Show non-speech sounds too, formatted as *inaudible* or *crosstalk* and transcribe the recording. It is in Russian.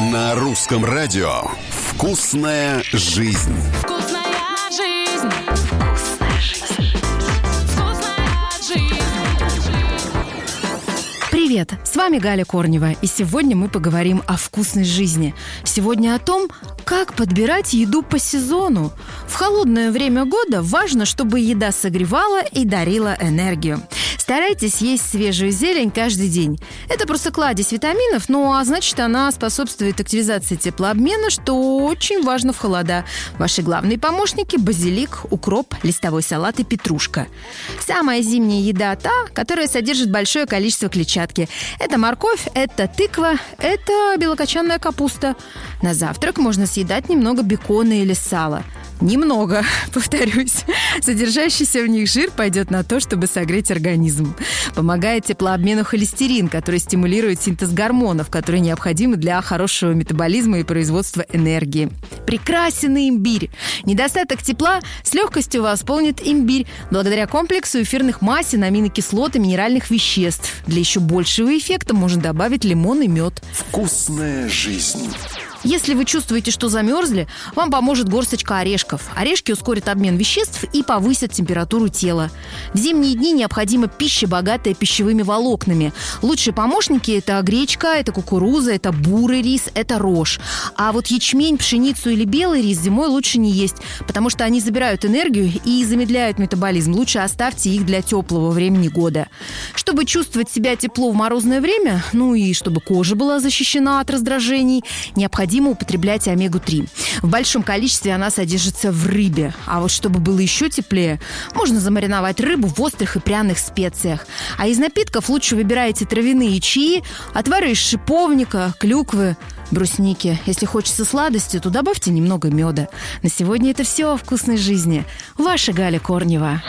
На русском радио «Вкусная жизнь». Вкусная жизнь. Вкусная жизнь. Вкусная жизнь. Привет, с вами Галя Корнева, и сегодня мы поговорим о вкусной жизни. Сегодня о том, как подбирать еду по сезону. В холодное время года важно, чтобы еда согревала и дарила энергию. Старайтесь есть свежую зелень каждый день. Это просто кладезь витаминов, ну а значит она способствует активизации теплообмена, что очень важно в холода. Ваши главные помощники – базилик, укроп, листовой салат и петрушка. Самая зимняя еда та, которая содержит большое количество клетчатки. Это морковь, это тыква, это белокочанная капуста. На завтрак можно съедать немного бекона или сала. Немного, *laughs* повторюсь. Содержащийся в них жир пойдет на то, чтобы согреть организм. Помогает теплообмену холестерин, который стимулирует синтез гормонов, которые необходимы для хорошего метаболизма и производства энергии. Прекрасен имбирь. Недостаток тепла с легкостью восполнит имбирь благодаря комплексу эфирных масел, аминокислот и минеральных веществ. Для еще большего эффекта можно добавить лимон и мед. «Вкусная жизнь». Если вы чувствуете, что замерзли, вам поможет горсточка орешков. Орешки ускорят обмен веществ и повысят температуру тела. В зимние дни необходима пища, богатая пищевыми волокнами. Лучшие помощники – это гречка, это кукуруза, это бурый рис, это рожь. А вот ячмень, пшеницу или белый рис зимой лучше не есть, потому что они забирают энергию и замедляют метаболизм. Лучше оставьте их для теплого времени года. Чтобы чувствовать себя тепло в морозное время, ну и чтобы кожа была защищена от раздражений, необходимо употреблять омегу-3. В большом количестве она содержится в рыбе. А вот чтобы было еще теплее, можно замариновать рыбу в острых и пряных специях. А из напитков лучше выбирайте травяные чаи, отвары из шиповника, клюквы, брусники. Если хочется сладости, то добавьте немного меда. На сегодня это все о вкусной жизни. Ваша Галя Корнева.